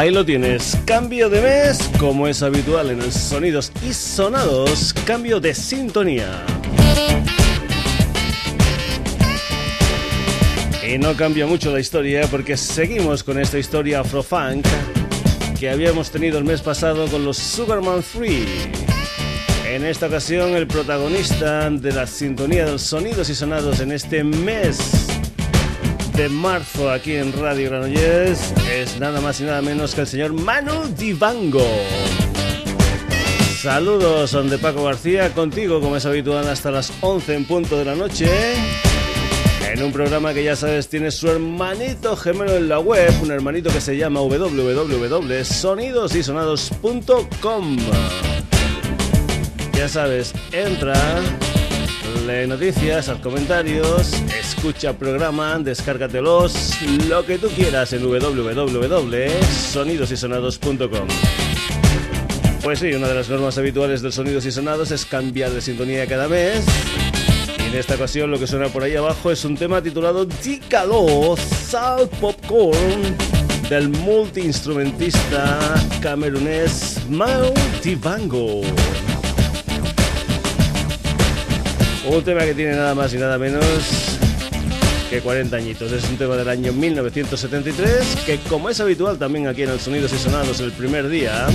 Ahí lo tienes, cambio de mes, como es habitual en el Sonidos y Sonados, cambio de sintonía. Y no cambia mucho la historia porque seguimos con esta historia afrofunk que habíamos tenido el mes pasado con los Sugarman 3. En esta ocasión el protagonista de la sintonía de los sonidos y sonados en este mes de marzo aquí en Radio Granollers es nada más y nada menos que el señor Manu Divango. Saludos, son de Paco García, contigo como es habitual hasta las 11 en punto de la noche. En un programa que ya sabes tiene su hermanito gemelo en la web, un hermanito que se llama www.sonidosysonados.com. Ya sabes, entra noticias, haz comentarios, escucha programa, descárgatelos, lo que tú quieras en www.sonidosysonados.com. Pues sí, una de las normas habituales del Sonidos y Sonados es cambiar de sintonía cada mes. Y en esta ocasión lo que suena por ahí abajo es un tema titulado Dícalo Sal Popcorn del multiinstrumentista camerunés Mao Tivango. Un tema que tiene nada más y nada menos que 40 añitos. Es un tema del año 1973 que como es habitual también aquí en el Sonidos y Sonados el primer día,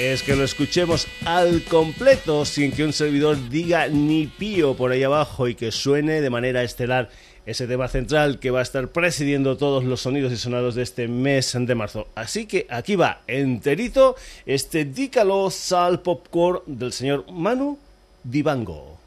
es que lo escuchemos al completo sin que un servidor diga ni pío por ahí abajo y que suene de manera estelar ese tema central que va a estar presidiendo todos los sonidos y sonados de este mes de marzo. Así que aquí va enterito este Dícalo Sal Popcorn del señor Manu Divango.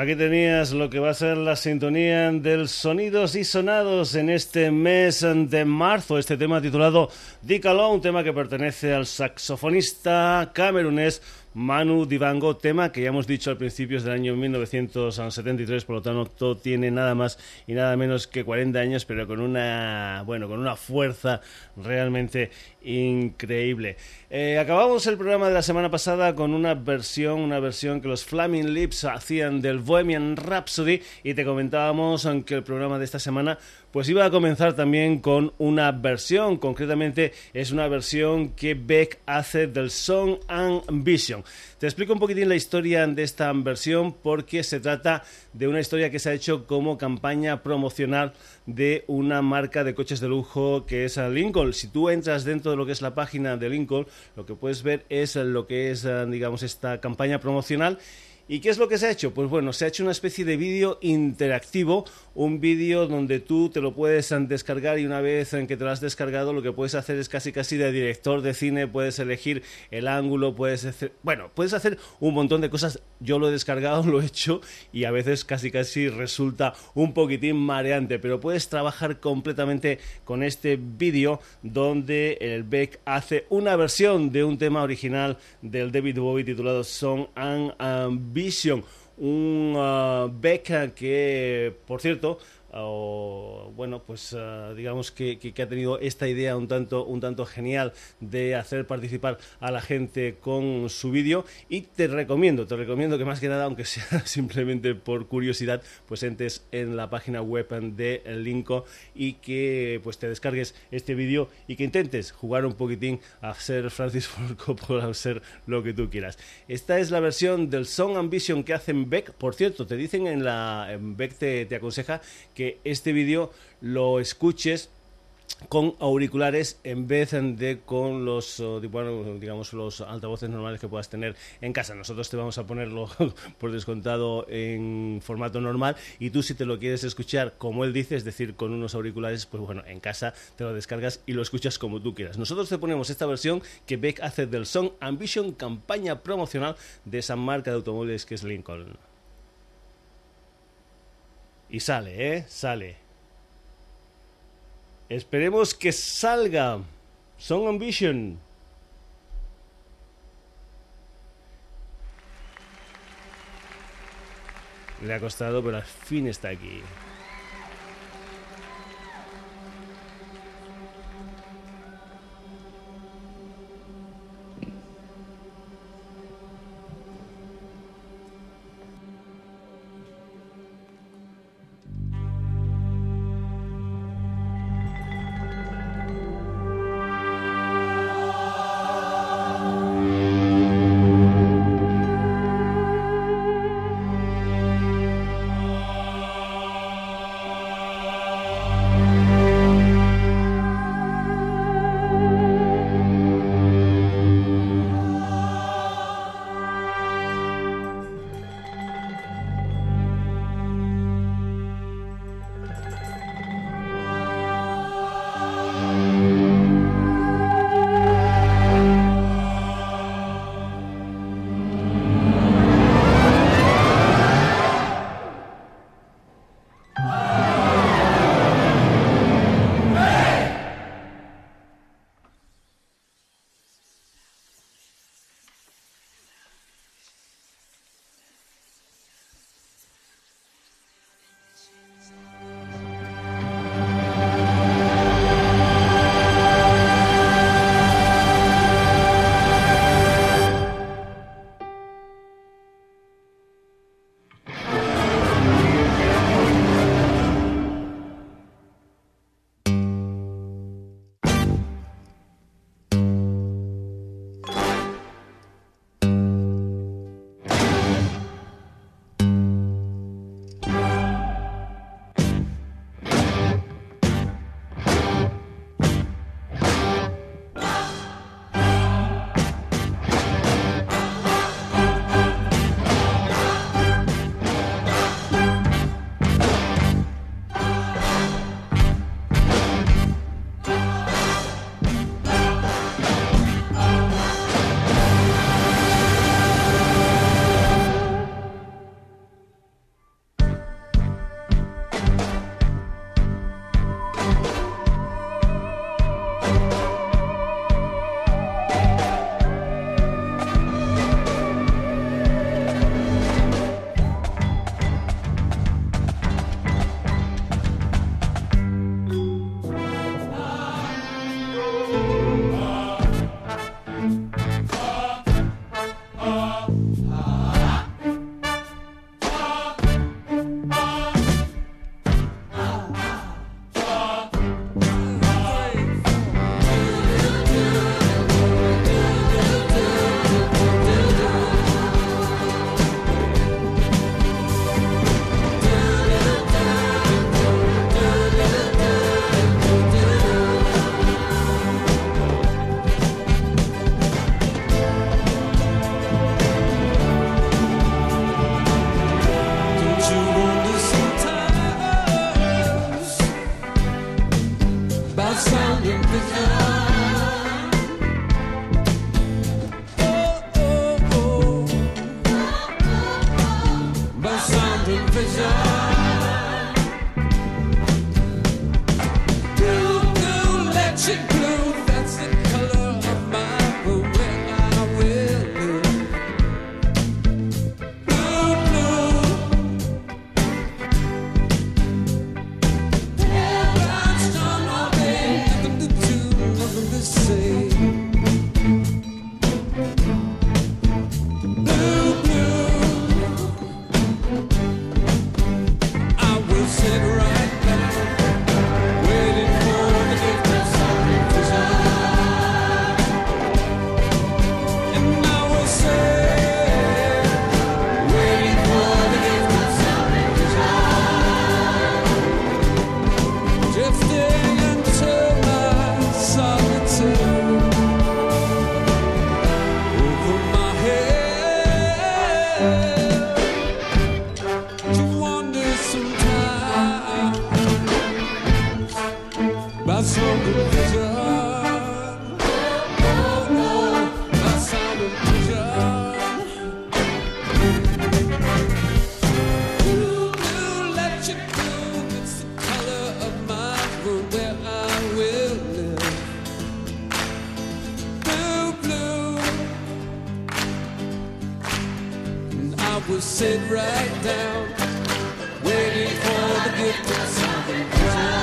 Aquí tenías lo que va a ser la sintonía del sonidos y sonados en este mes de marzo. Este tema titulado Dícalo, un tema que pertenece al saxofonista camerunés Manu Dibango, tema que ya hemos dicho al principio del año 1973, por lo tanto tiene nada más y nada menos que 40 años, pero con una, bueno, con una fuerza realmente increíble. Eh, acabamos el programa de la semana pasada con una versión, una versión que los Flaming Lips hacían del Bohemian Rhapsody y te comentábamos que el programa de esta semana pues iba a comenzar también con una versión, concretamente es una versión que Beck hace del Song and Vision. Te explico un poquitín la historia de esta versión porque se trata de una historia que se ha hecho como campaña promocional de una marca de coches de lujo que es Lincoln. Si tú entras dentro de lo que es la página de Lincoln, lo que puedes ver es lo que es, digamos, esta campaña promocional ¿Y qué es lo que se ha hecho? Pues bueno, se ha hecho una especie de vídeo interactivo, un vídeo donde tú te lo puedes descargar y una vez en que te lo has descargado lo que puedes hacer es casi casi de director de cine, puedes elegir el ángulo, puedes hacer, bueno, puedes hacer un montón de cosas. Yo lo he descargado, lo he hecho y a veces casi casi resulta un poquitín mareante, pero puedes trabajar completamente con este vídeo donde el Beck hace una versión de un tema original del David Bowie titulado Song and Vision, un uh, beca que, por cierto, o bueno pues ah, digamos que, que, ha tenido esta idea un tanto un tanto genial de hacer participar a la gente con su vídeo. Y te recomiendo te recomiendo que más que nada aunque sea simplemente por curiosidad pues entres en la página web de Linko y que pues te descargues este vídeo y que intentes jugar un poquitín a ser Francis Ford Coppola a ser lo que tú quieras. Esta es la versión del Song Ambition que hacen Beck. Por cierto te dicen en la en Beck te, te aconseja que este vídeo lo escuches con auriculares en vez de con los digamos los altavoces normales que puedas tener en casa. Nosotros te vamos a ponerlo por descontado en formato normal y tú si te lo quieres escuchar como él dice, es decir, con unos auriculares, pues bueno, en casa te lo descargas y lo escuchas como tú quieras. Nosotros te ponemos esta versión que Beck hace del Song Ambition campaña promocional de esa marca de automóviles que es Lincoln. Y sale, ¿eh? Sale. Esperemos que salga. Song Ambition. Le ha costado, pero al fin está aquí. down, waiting for the gift of something.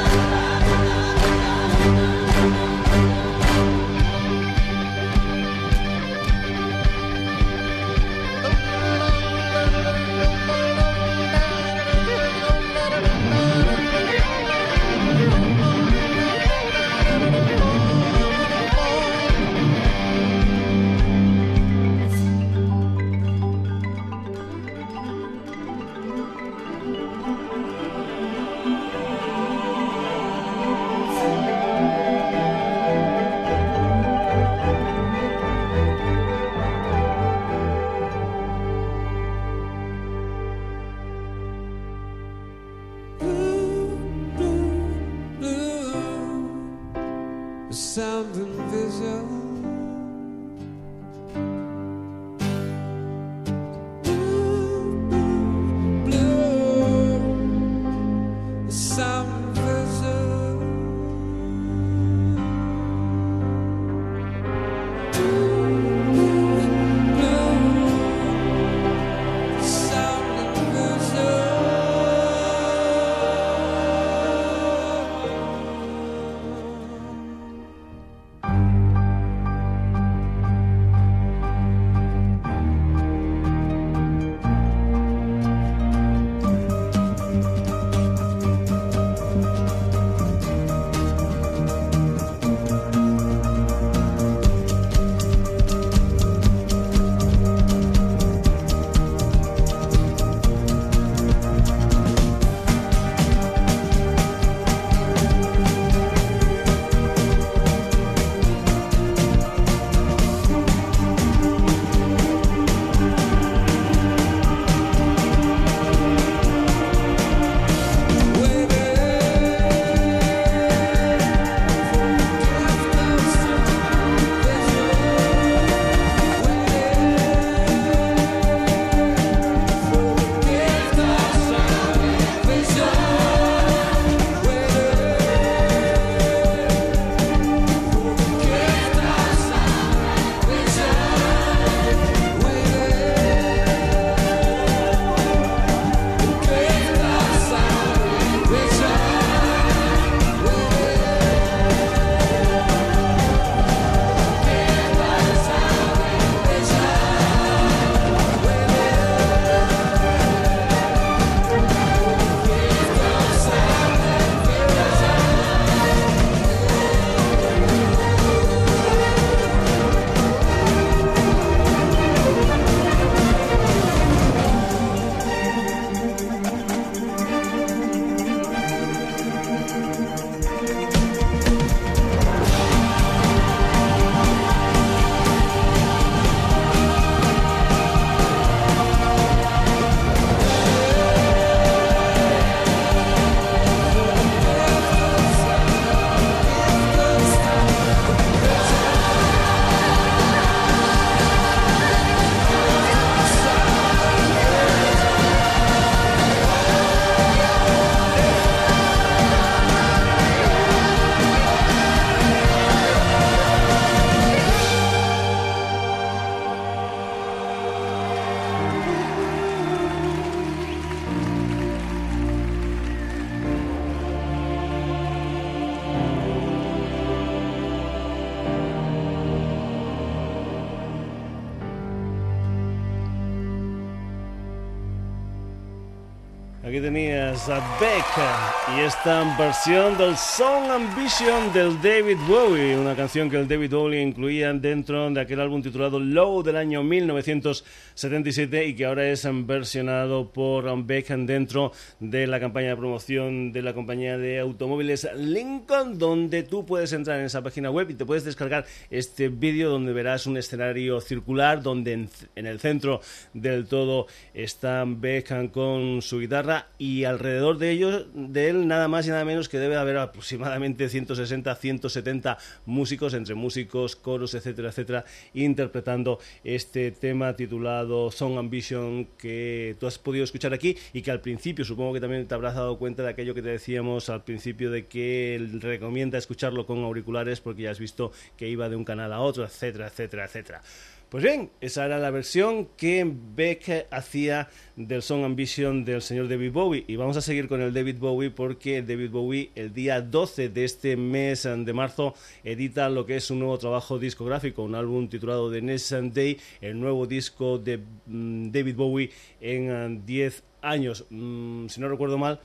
Aquí tenías a Beck y esta versión del Song Ambition del David Bowie, una canción que el David Bowie incluía dentro de aquel álbum titulado Low del año 1977 y que ahora es versionado por Beck dentro de la campaña de promoción de la compañía de automóviles Lincoln, donde tú puedes entrar en esa página web y te puedes descargar este vídeo donde verás un escenario circular donde en, el centro del todo está Beck con su guitarra y alrededor de ellos, de él, nada más y nada menos que debe haber aproximadamente 160, 170 músicos, entre músicos, coros, etcétera, etcétera, interpretando este tema titulado Song Ambition que tú has podido escuchar aquí y que al principio supongo que también te habrás dado cuenta de aquello que te decíamos al principio de que recomienda escucharlo con auriculares porque ya has visto que iba de un canal a otro, etcétera, etcétera, etcétera. Pues bien, esa era la versión que Beck hacía del Song Ambition del señor David Bowie. Y vamos a seguir con el David Bowie porque David Bowie el día 12 de este mes de marzo edita lo que es un nuevo trabajo discográfico, un álbum titulado The Next Day, el nuevo disco de mm, David Bowie en 10 años. Mm, si no recuerdo mal,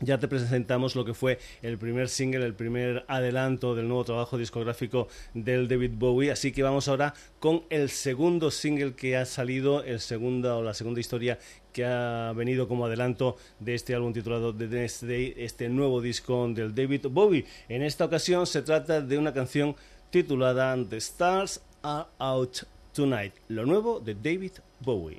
ya te presentamos lo que fue el primer single, el primer adelanto del nuevo trabajo discográfico del David Bowie. Así que vamos ahora con el segundo single que ha salido, el segunda o la segunda historia que ha venido como adelanto de este álbum titulado The Next Day, este nuevo disco del David Bowie. En esta ocasión se trata de una canción titulada The Stars Are Out Tonight, lo nuevo de David Bowie.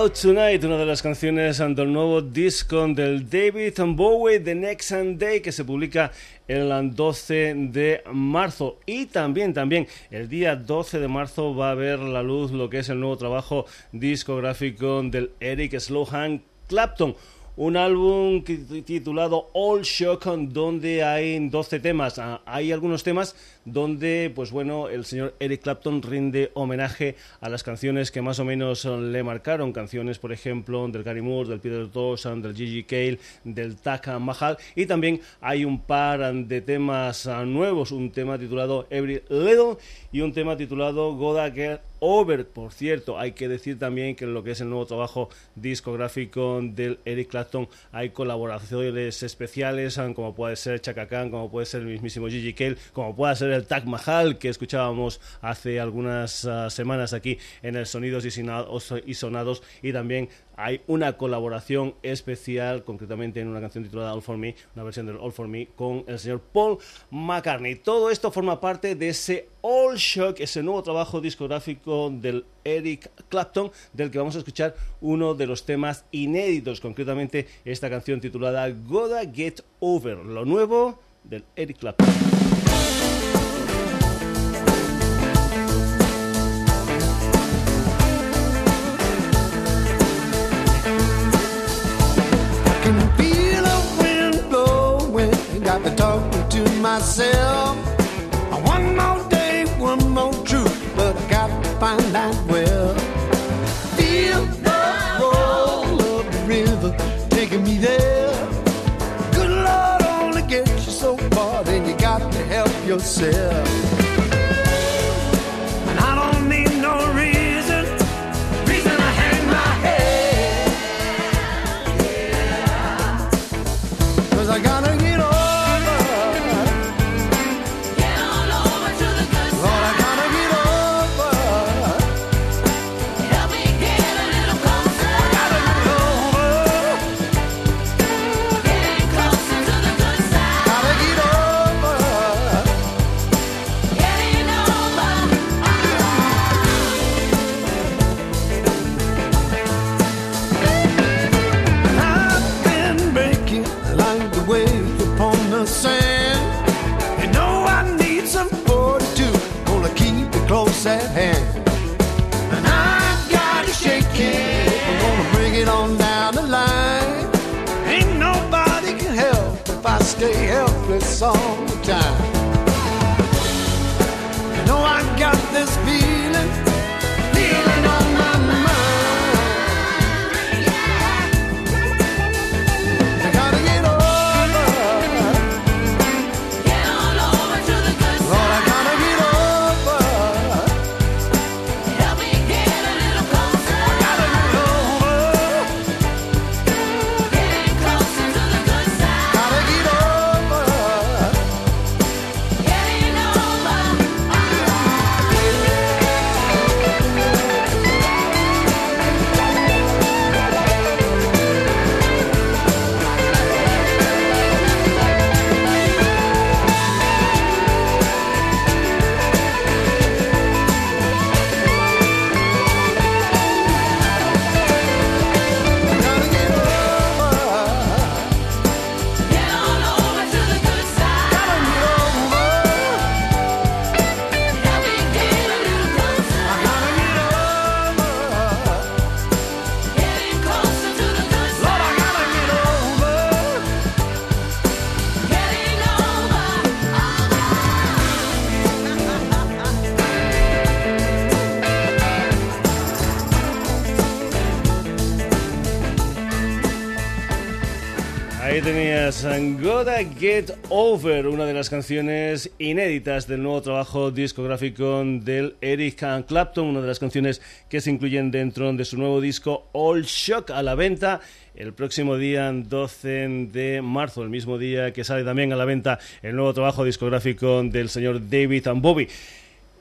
Out Tonight, una de las canciones del nuevo disco del David Bowie, The Next Day, que se publica el 12 de marzo. Y también, también, el día 12 de marzo va a ver la luz lo que es el nuevo trabajo discográfico del Eric Slohan Clapton un álbum titulado All Shock donde hay 12 temas. Ah, hay algunos temas donde, pues bueno, el señor Eric Clapton rinde homenaje a las canciones que más o menos le marcaron. Canciones, por ejemplo, del Gary Moore, del Peter Tosh, del Gigi Cale, del Taka Mahal. Y también hay un par de temas ah, nuevos. Un tema titulado Every Little y un tema titulado Goda Get Over. Por cierto, hay que decir también que en lo que es el nuevo trabajo discográfico del Eric Clapton hay colaboraciones especiales, ah, como puede ser Chaka Khan, como puede ser el mismísimo Gigi Cale, como puede ser el Taj Mahal que escuchábamos hace algunas ah, semanas aquí en el Sonidos y Sonados y también hay una colaboración especial, concretamente en una canción titulada All For Me, una versión del All For Me con el señor Paul McCartney. Todo esto forma parte de ese All Shock, ese nuevo trabajo discográfico del Eric Clapton, del que vamos a escuchar uno de los temas inéditos, concretamente esta canción titulada Gotta Get Over, lo nuevo del Eric Clapton. ser Get Over, una de las canciones inéditas del nuevo trabajo discográfico del Eric Clapton, una de las canciones que se incluyen dentro de su nuevo disco All Shock a la venta el próximo día 12 de marzo, el mismo día que sale también a la venta el nuevo trabajo discográfico del señor David Bowie.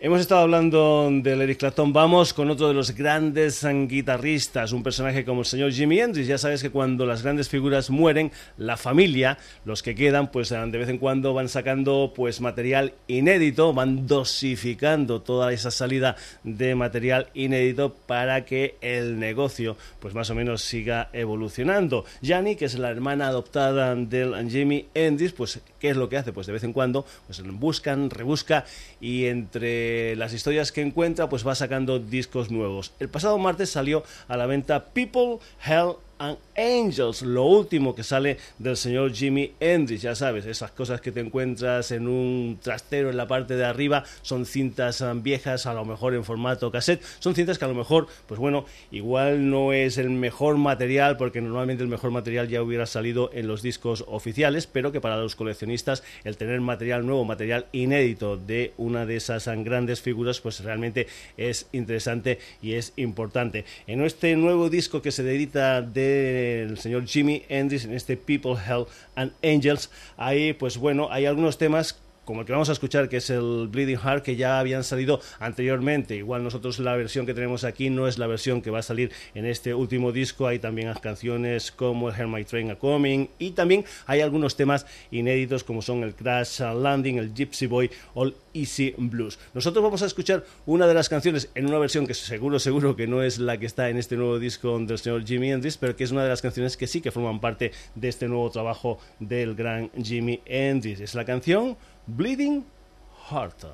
Hemos estado hablando del Eric Clapton, vamos con otro de los grandes guitarristas, un personaje como el señor Jimi Hendrix. Ya sabes que cuando las grandes figuras mueren, la familia, los que quedan, pues de vez en cuando van sacando pues material inédito, van dosificando toda esa salida de material inédito para que el negocio pues más o menos siga evolucionando. Jani, que es la hermana adoptada del Jimi Hendrix, pues ¿qué es lo que hace? Pues de vez en cuando pues buscan, rebusca y entre las historias que encuentra, pues va sacando discos nuevos. El pasado martes salió a la venta People, Hell Angels, lo último que sale del señor Jimi Hendrix, ya sabes, esas cosas que te encuentras en un trastero en la parte de arriba, son cintas um, viejas, a lo mejor en formato cassette, son cintas que a lo mejor, pues bueno, igual no es el mejor material, porque normalmente el mejor material ya hubiera salido en los discos oficiales, pero que para los coleccionistas el tener material nuevo, material inédito de una de esas um, grandes figuras, pues realmente es interesante y es importante. En este nuevo disco que se edita de el señor Jimmy Hendrix en este People, Hell and Angels. Ahí, pues bueno, hay algunos temas como el que vamos a escuchar, que es el Bleeding Heart, que ya habían salido anteriormente. Igual nosotros la versión que tenemos aquí no es la versión que va a salir en este último disco. Hay también canciones como el Hear My Train a Coming y también hay algunos temas inéditos como son el Crash Landing, el Gypsy Boy el Easy Blues. Nosotros vamos a escuchar una de las canciones en una versión que seguro, seguro que no es la que está en este nuevo disco del señor Jimi Hendrix, pero que es una de las canciones que sí que forman parte de este nuevo trabajo del gran Jimi Hendrix. Es la canción Bleeding Heart.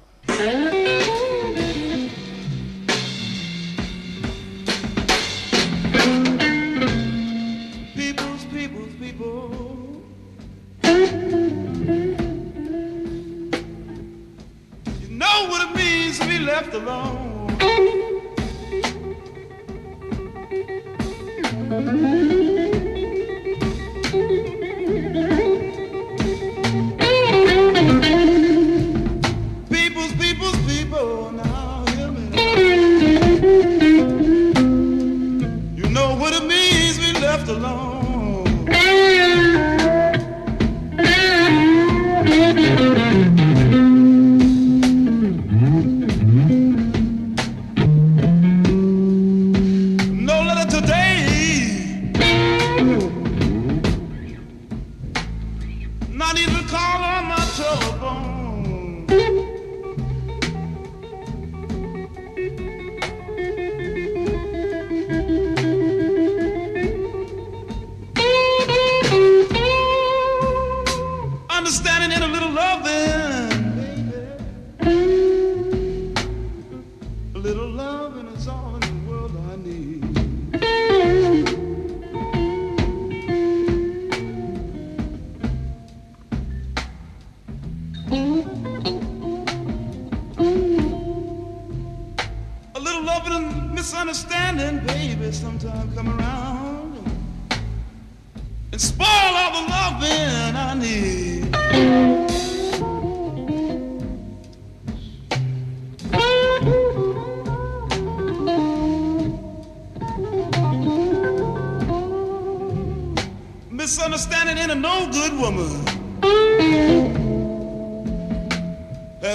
Peoples, peoples, people. You know what it means to be left alone.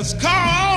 has come.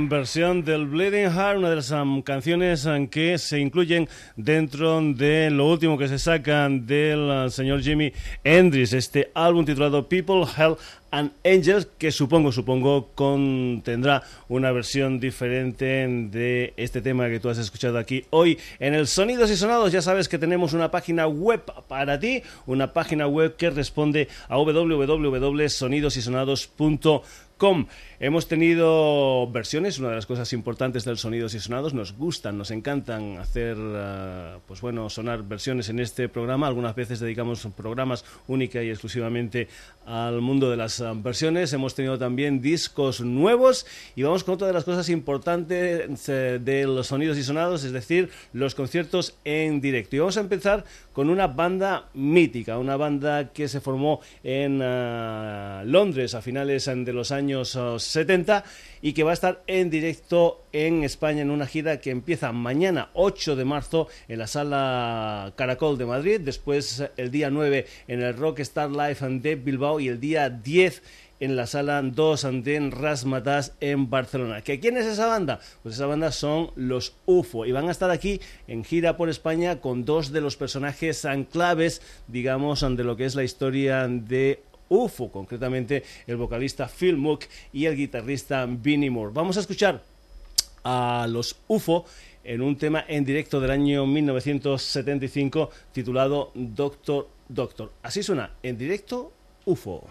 Versión del Bleeding Heart, una de las canciones que se incluyen dentro de lo último que se sacan del uh, señor Jimi Hendrix, este álbum titulado People, Hell and Angels, que supongo, supongo, contendrá una versión diferente de este tema que tú has escuchado aquí hoy en el Sonidos y Sonados. Ya sabes que tenemos una página web para ti, una página web que responde a www.sonidosysonados.com Hemos tenido versiones, una de las cosas importantes del Sonidos y Sonados, nos gustan, nos encantan hacer, uh, pues bueno, sonar versiones en este programa. Algunas veces dedicamos programas única y exclusivamente al mundo de las uh, versiones. Hemos tenido también discos nuevos y vamos con otra de las cosas importantes uh, de los Sonidos y Sonados, es decir, los conciertos en directo. Y vamos a empezar con una banda mítica, una banda que se formó en Londres a finales de los años 70 y que va a estar en directo en España en una gira que empieza mañana 8 de marzo en la sala Caracol de Madrid, después el día 9 en el Rockstar Live de Bilbao y el día 10 en la sala 2 Andén Rasmatas en Barcelona. ¿Que ¿Quién es esa banda? Pues esa banda son los UFO y van a estar aquí en gira por España con dos de los personajes claves, digamos, de lo que es la historia de UFO, concretamente el vocalista Phil Mook y el guitarrista Vinnie Moore. Vamos a escuchar a los UFO en un tema en directo del año 1975 titulado Doctor Doctor. Así suena, en directo UFO.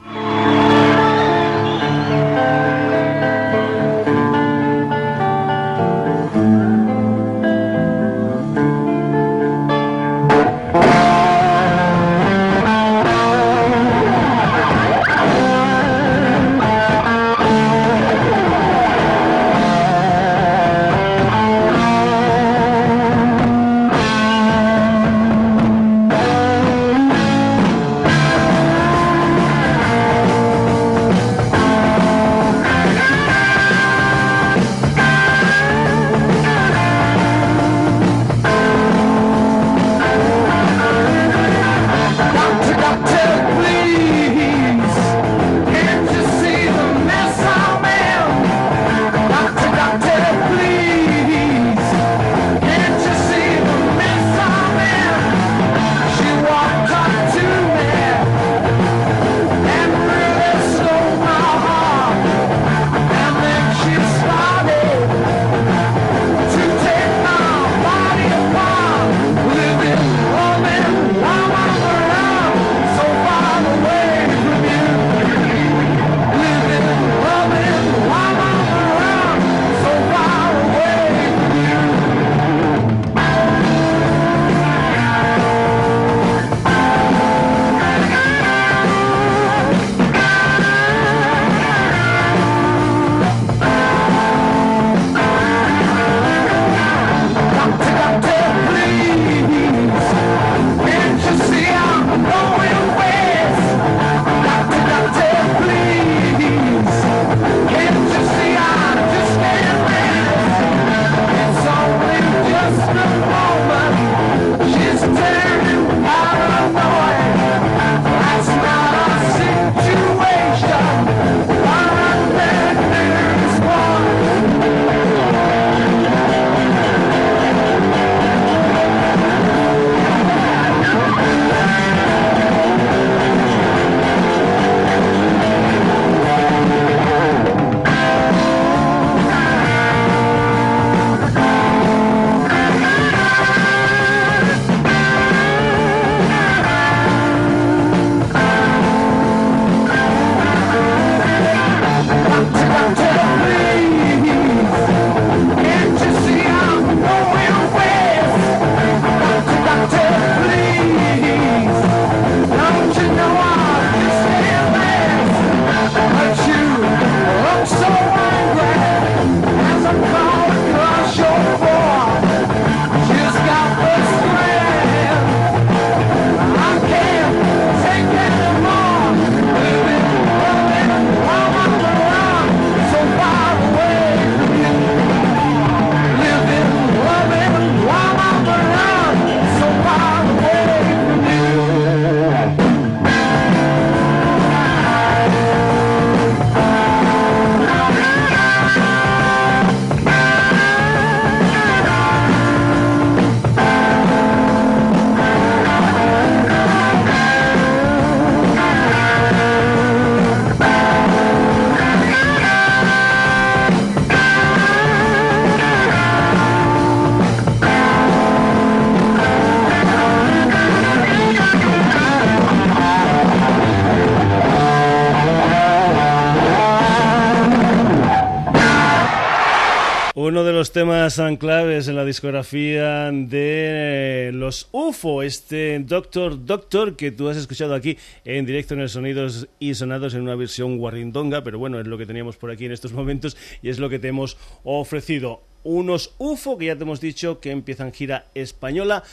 Temas claves en la discografía de los UFO, este Doctor Doctor que tú has escuchado aquí en directo en el Sonidos y Sonados en una versión guarrindonga, pero bueno, es lo que teníamos por aquí en estos momentos y es lo que te hemos ofrecido. Unos UFO que ya te hemos dicho que empiezan gira española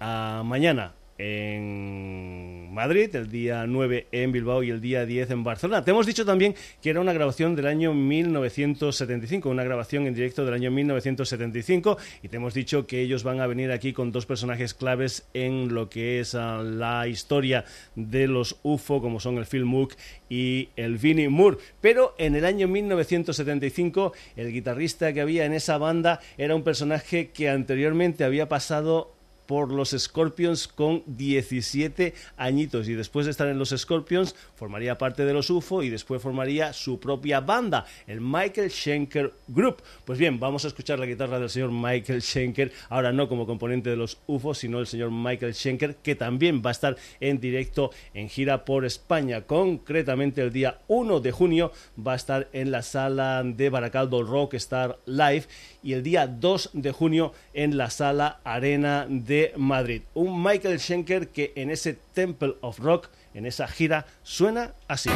a mañana en Madrid, el día 9 en Bilbao y el día 10 en Barcelona. Te hemos dicho también que era una grabación del año 1975, una grabación en directo del año 1975 y te hemos dicho que ellos van a venir aquí con dos personajes claves en lo que es ah, la historia de los UFO, como son el Phil Mook y el Vinnie Moore. Pero en el año 1975 el guitarrista que había en esa banda era un personaje que anteriormente había pasado por los Scorpions con 17 añitos y después de estar en los Scorpions formaría parte de los UFO y después formaría su propia banda, el Michael Schenker Group. Pues bien, vamos a escuchar la guitarra del señor Michael Schenker, ahora no como componente de los UFO, sino el señor Michael Schenker, que también va a estar en directo en gira por España. Concretamente el día 1 de junio va a estar en la sala de Baracaldo Rockstar Live y el día 2 de junio en la sala Arena de Madrid. Un Michael Schenker que en ese Temple of Rock, en esa gira, suena así.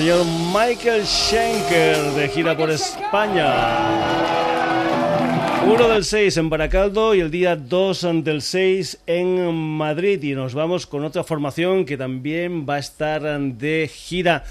Señor Michael Schenker de gira por España. 1 del 6 en Baracaldo y el día 2 del 6 en Madrid. Y nos vamos con otra formación que también va a estar de gira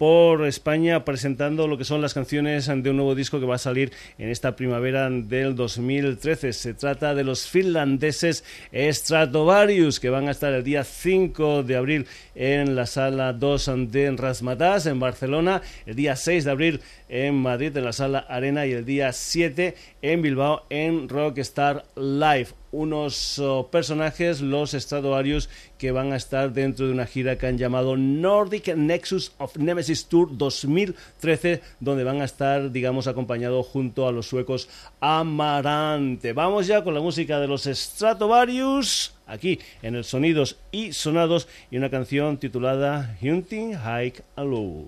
por España presentando lo que son las canciones de un nuevo disco que va a salir en esta primavera del 2013. Se trata de los finlandeses Stratovarius que van a estar el día 5 de abril en la sala 2 de Rasmatas en Barcelona, el día 6 de abril en Madrid en la sala Arena y el día 7 en Bilbao en Rockstar Live unos oh, personajes, los Stratovarius, que van a estar dentro de una gira que han llamado Nordic Nexus of Nemesis Tour 2013, donde van a estar, digamos, acompañados junto a los suecos Amarante. Vamos ya con la música de los Stratovarius, aquí en el Sonidos y Sonados, y una canción titulada Hunting Hike and Low.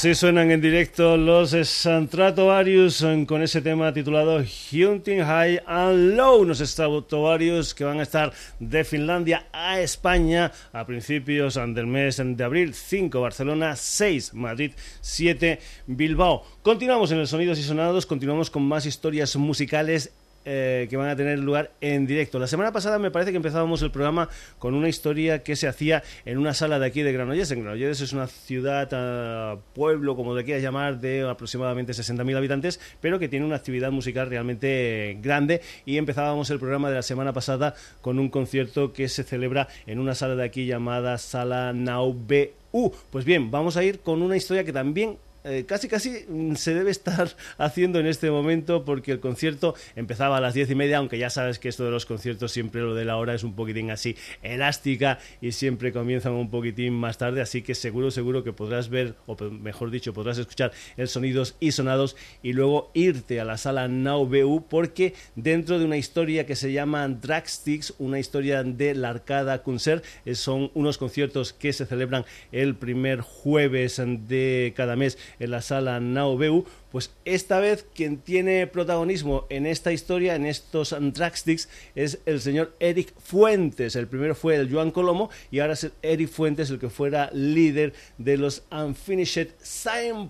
Así suenan en directo los Stratovarius con ese tema titulado Hunting High and Low. Los Stratovarius que van a estar de Finlandia a España a principios del mes de abril. 5 Barcelona, 6 Madrid, 7 Bilbao. Continuamos en el Sonidos y Sonados, continuamos con más historias musicales eh, que van a tener lugar en directo. La semana pasada me parece que empezábamos el programa con una historia que se hacía en una sala de aquí de Granollers. En Granollers es una ciudad, uh, pueblo, como le quieras llamar, de aproximadamente 60.000 habitantes, pero que tiene una actividad musical realmente grande. Y empezábamos el programa de la semana pasada con un concierto que se celebra en una sala de aquí llamada Sala Now BU. Pues bien, vamos a ir con una historia que también eh, casi casi mm, se debe estar haciendo en este momento porque el concierto empezaba a las diez y media, aunque ya sabes que esto de los conciertos siempre lo de la hora es un poquitín así elástica y siempre comienzan un poquitín más tarde, así que seguro, seguro que podrás ver, o mejor dicho, podrás escuchar el sonidos y sonados y luego irte a la sala Now BU porque dentro de una historia que se llama Dragsticks, una historia de la Arcada Concert, eh, son unos conciertos que se celebran el primer jueves de cada mes en la sala Naubeu, pues esta vez quien tiene protagonismo en esta historia, en estos Dragsticks, es el señor Eric Fuentes. El primero fue el Joan Colomo y ahora es Eric Fuentes el que fuera líder de los Unfinished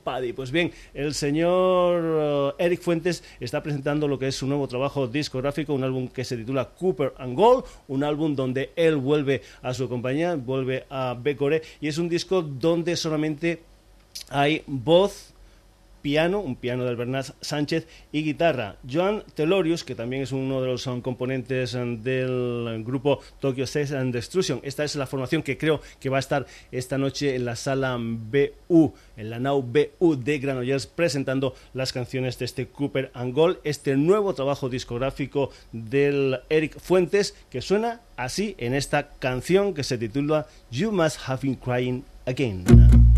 Paddy. Pues bien, el señor uh, Eric Fuentes está presentando lo que es su nuevo trabajo discográfico, un álbum que se titula Cooper and Gold, un álbum donde él vuelve a su compañía, vuelve a Becore y es un disco donde solamente hay voz, piano, un piano del Bernard Sánchez y guitarra. Joan Telorius, que también es uno de los componentes del grupo Tokyo Sex and Destruction. Esta es la formación que creo que va a estar esta noche en la sala BU, en la Now BU de Granollers, presentando las canciones de este Cooper and Gold, este nuevo trabajo discográfico del Eric Fuentes, que suena así en esta canción que se titula You Must Have Been Crying Again.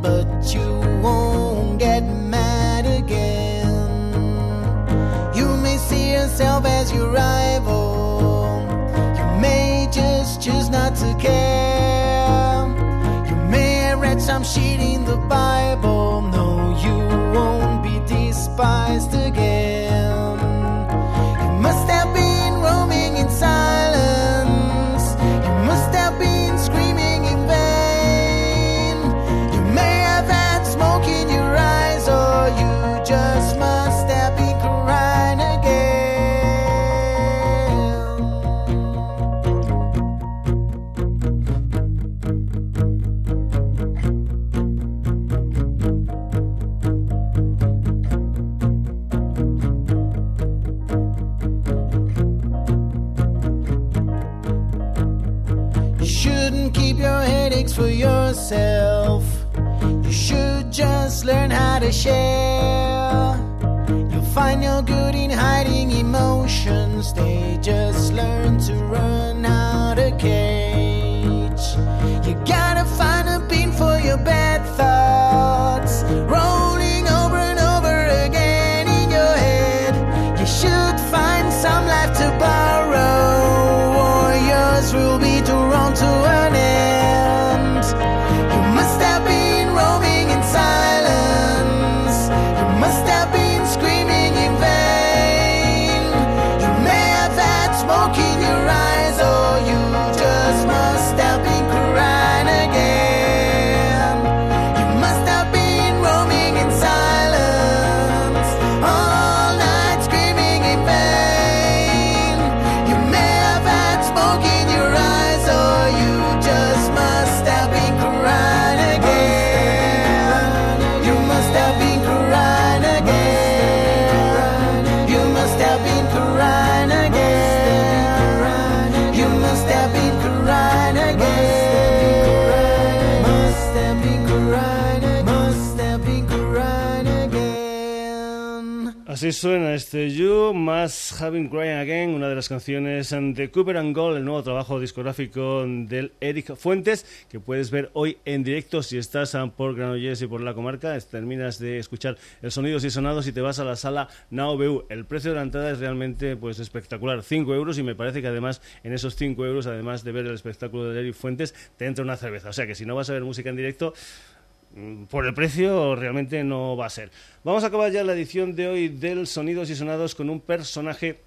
but yourself. You should just learn how to share. You'll find you're good in hiding emotions, they just learn. Suena este You Must Having Crying Again, una de las canciones de Cooper and Gold, el nuevo trabajo discográfico del Eric Fuentes, que puedes ver hoy en directo si estás por Granollers y por la comarca. Terminas de escuchar el sonidos y sonados y te vas a la sala Now El precio de la entrada es realmente pues espectacular, 5 euros y me parece que además en esos 5 euros, además de ver el espectáculo de Eric Fuentes, te entra una cerveza. O sea que si no vas a ver música en directo, por el precio realmente no va a ser. Vamos a acabar ya la edición de hoy del Sonidos y Sonados con un personaje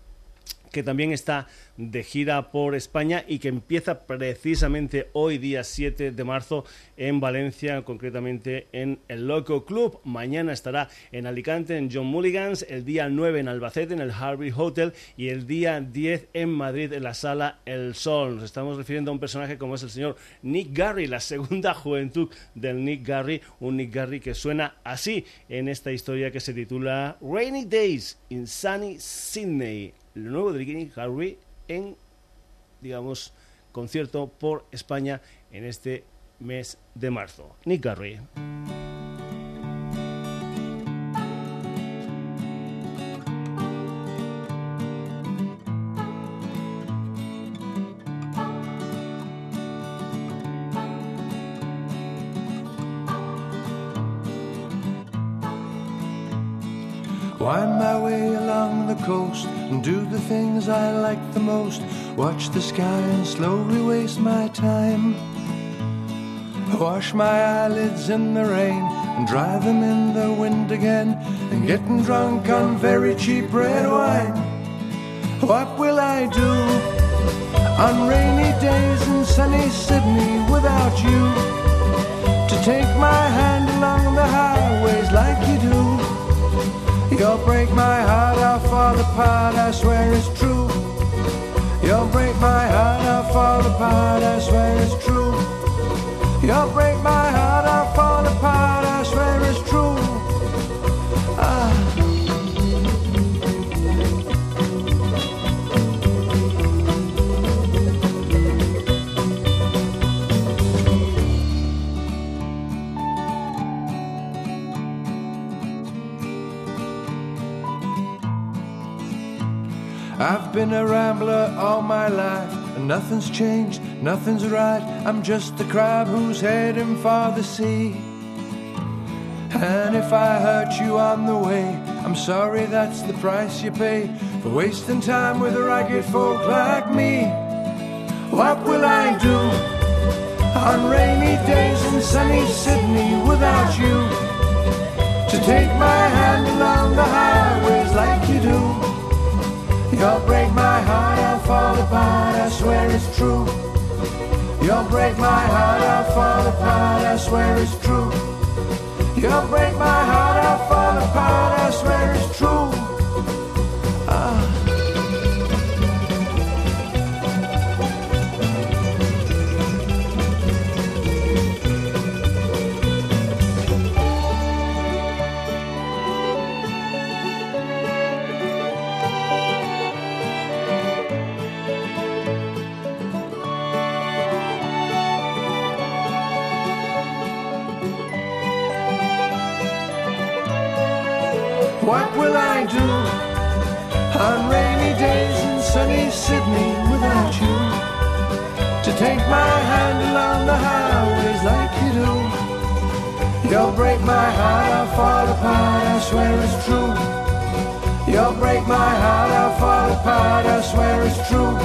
que también está de gira por España y que empieza precisamente hoy día 7 de marzo en Valencia, concretamente en el Loco Club. Mañana estará en Alicante, en John Mulligans, el día 9 en Albacete, en el Harvey Hotel y el día 10 en Madrid, en la sala El Sol. Nos estamos refiriendo a un personaje como es el señor Nick Garry, la segunda juventud del Nick Garry, un Nick Garry que suena así en esta historia que se titula Rainy Days in Sunny Sydney lo nuevo de Nick Harvey en, digamos, concierto por España en este mes de marzo. Nick Harvey. Coast and do the things I like the most. Watch the sky and slowly waste my time. Wash my eyelids in the rain and dry them in the wind again. And getting drunk on very cheap red wine. What will I do on rainy days in sunny Sydney without you? To take my hand along the highways like you do. You'll break my heart, I'll fall apart, I swear it's true. You'll break my heart, I'll fall apart, I swear it's true. You'll break my heart, I'll fall apart, been a rambler all my life, and nothing's changed, nothing's right. I'm just a crab who's heading for the sea. And if I hurt you on the way, I'm sorry that's the price you pay for wasting time with a ragged folk like me. What will I do on rainy days in sunny Sydney without you? To take my hand along the highways like. You'll break my heart, I'll fall apart, I swear it's true. You'll break my heart, I'll fall apart, I swear it's true. You'll break my heart, I'll fall apart, I swear it's true. On rainy days in sunny Sydney without you. To take my hand along the highways like you do. You'll break my heart, I'll fall apart, I swear it's true. You'll break my heart, I'll fall apart, I swear it's true.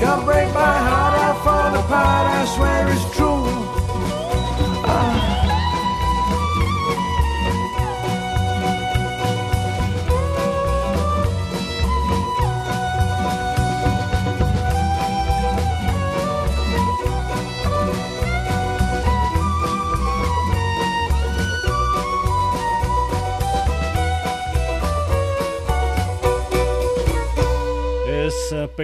You'll break my heart, I'll fall apart, I swear it's true.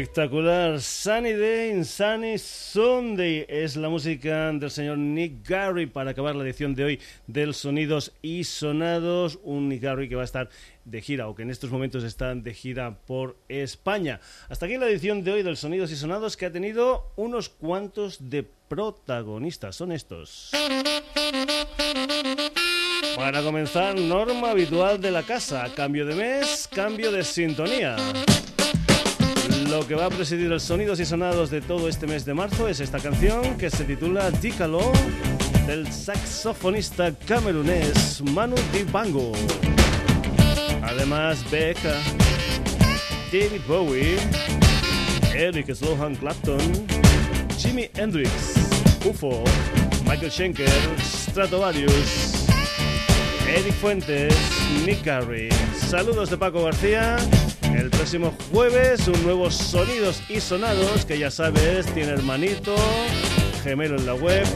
Espectacular. Sunny Day, Sunny Sunday es la música del señor Nick Gary para acabar la edición de hoy del Sonidos y Sonados. Un Nick Gary que va a estar de gira o que en estos momentos está de gira por España. Hasta aquí la edición de hoy del Sonidos y Sonados que ha tenido unos cuantos de protagonistas. Son estos. Para comenzar, norma habitual de la casa, cambio de mes, cambio de sintonía. Lo que va a presidir los sonidos y sonados de todo este mes de marzo es esta canción que se titula Dícalo del saxofonista camerunés Manu Dibango. Además, Beck, David Bowie, Eric Slohan Clapton, Jimi Hendrix, UFO, Michael Schenker, Stratovarius, Eric Fuentes, Nick Carey. Saludos de Paco García. El próximo jueves, un nuevo Sonidos y Sonados que ya sabes, tiene hermanito, gemelo en la web,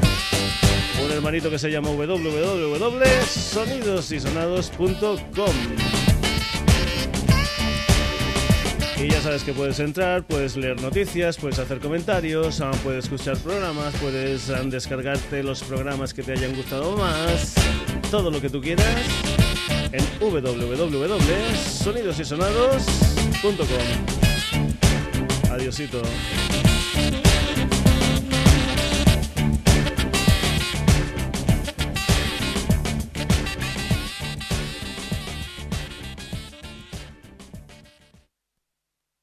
un hermanito que se llama www.sonidosysonados.com. Y ya sabes que puedes entrar, puedes leer noticias, puedes hacer comentarios, ah, puedes escuchar programas, puedes ah, descargarte los programas que te hayan gustado más, todo lo que tú quieras en www.sonidosysonados.com. Adiosito.